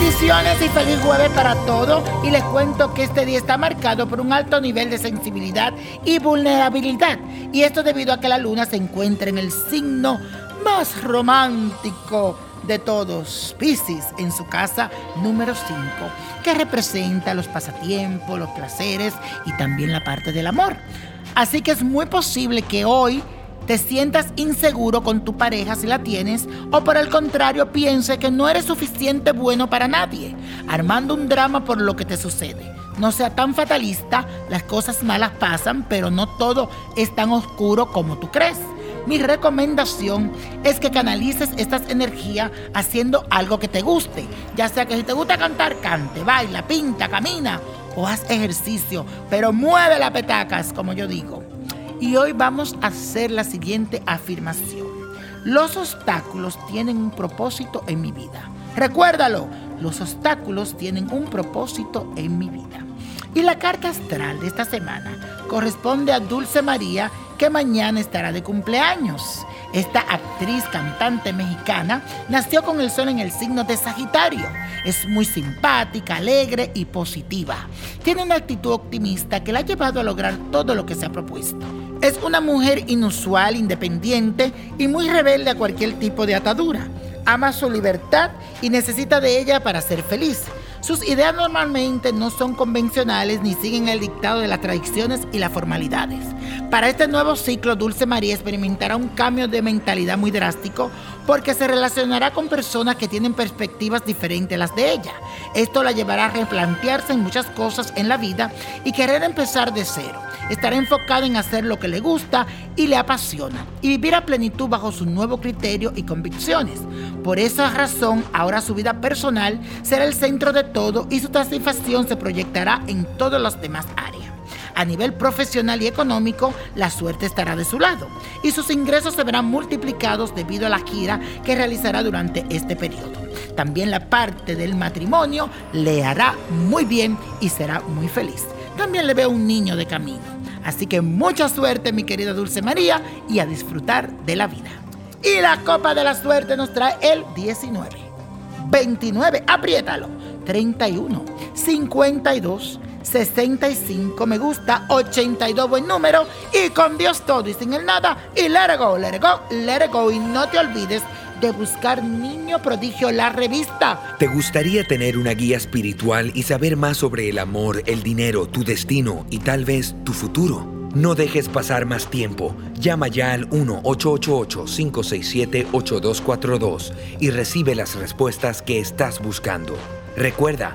Bendiciones y feliz jueves para todos. Y les cuento que este día está marcado por un alto nivel de sensibilidad y vulnerabilidad. Y esto debido a que la luna se encuentra en el signo más romántico de todos, Pisces, en su casa número 5, que representa los pasatiempos, los placeres y también la parte del amor. Así que es muy posible que hoy te sientas inseguro con tu pareja si la tienes o por el contrario piense que no eres suficiente bueno para nadie, armando un drama por lo que te sucede. No sea tan fatalista, las cosas malas pasan, pero no todo es tan oscuro como tú crees. Mi recomendación es que canalices estas energías haciendo algo que te guste, ya sea que si te gusta cantar, cante, baila, pinta, camina o haz ejercicio, pero mueve las petacas, como yo digo. Y hoy vamos a hacer la siguiente afirmación. Los obstáculos tienen un propósito en mi vida. Recuérdalo, los obstáculos tienen un propósito en mi vida. Y la carta astral de esta semana corresponde a Dulce María, que mañana estará de cumpleaños. Esta actriz cantante mexicana nació con el sol en el signo de Sagitario. Es muy simpática, alegre y positiva. Tiene una actitud optimista que la ha llevado a lograr todo lo que se ha propuesto. Es una mujer inusual, independiente y muy rebelde a cualquier tipo de atadura. Ama su libertad y necesita de ella para ser feliz. Sus ideas normalmente no son convencionales ni siguen el dictado de las tradiciones y las formalidades. Para este nuevo ciclo, Dulce María experimentará un cambio de mentalidad muy drástico porque se relacionará con personas que tienen perspectivas diferentes a las de ella. Esto la llevará a replantearse en muchas cosas en la vida y querer empezar de cero. Estará enfocada en hacer lo que le gusta y le apasiona y vivir a plenitud bajo su nuevo criterio y convicciones. Por esa razón, ahora su vida personal será el centro de todo y su satisfacción se proyectará en todas las demás áreas. A nivel profesional y económico, la suerte estará de su lado y sus ingresos se verán multiplicados debido a la gira que realizará durante este periodo. También la parte del matrimonio le hará muy bien y será muy feliz. También le veo un niño de camino. Así que mucha suerte, mi querida Dulce María, y a disfrutar de la vida. Y la copa de la suerte nos trae el 19, 29, apriétalo, 31, 52, 65 me gusta, 82 buen número y con Dios todo y sin el nada y let go, let go, let it go y no te olvides de buscar Niño Prodigio la revista. ¿Te gustaría tener una guía espiritual y saber más sobre el amor, el dinero, tu destino y tal vez tu futuro? No dejes pasar más tiempo. Llama ya al 1-888-567-8242 y recibe las respuestas que estás buscando. Recuerda,